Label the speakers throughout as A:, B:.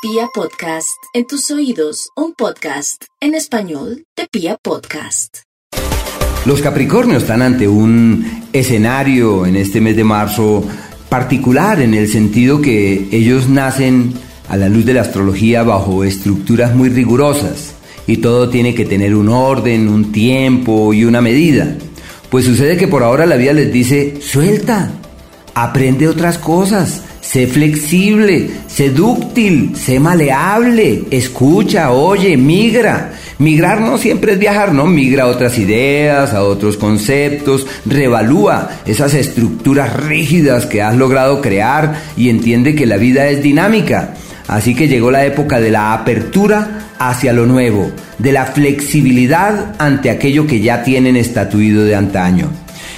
A: Pia Podcast, en tus oídos, un podcast en español de Pia Podcast.
B: Los Capricornios están ante un escenario en este mes de marzo particular en el sentido que ellos nacen a la luz de la astrología bajo estructuras muy rigurosas y todo tiene que tener un orden, un tiempo y una medida. Pues sucede que por ahora la vida les dice, suelta, aprende otras cosas, Sé flexible, sé dúctil, sé maleable, escucha, oye, migra. Migrar no siempre es viajar, ¿no? Migra a otras ideas, a otros conceptos, revalúa esas estructuras rígidas que has logrado crear y entiende que la vida es dinámica. Así que llegó la época de la apertura hacia lo nuevo, de la flexibilidad ante aquello que ya tienen estatuido de antaño.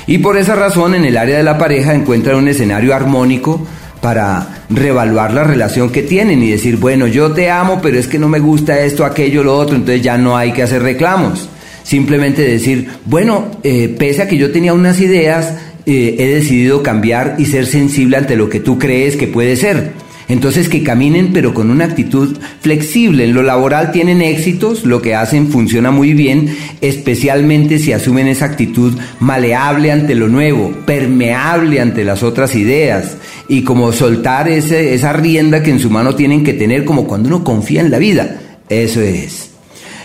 B: Y por esa razón en el área de la pareja encuentran un escenario armónico para revaluar la relación que tienen y decir, bueno, yo te amo, pero es que no me gusta esto, aquello, lo otro, entonces ya no hay que hacer reclamos. Simplemente decir, bueno, eh, pese a que yo tenía unas ideas, eh, he decidido cambiar y ser sensible ante lo que tú crees que puede ser. Entonces que caminen pero con una actitud flexible. En lo laboral tienen éxitos, lo que hacen funciona muy bien, especialmente si asumen esa actitud maleable ante lo nuevo, permeable ante las otras ideas y como soltar ese, esa rienda que en su mano tienen que tener como cuando uno confía en la vida. Eso es.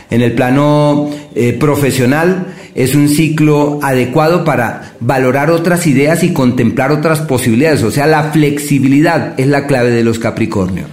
B: En el plano eh, profesional es un ciclo adecuado para valorar otras ideas y contemplar otras posibilidades. O sea, la flexibilidad es la clave de los Capricornio.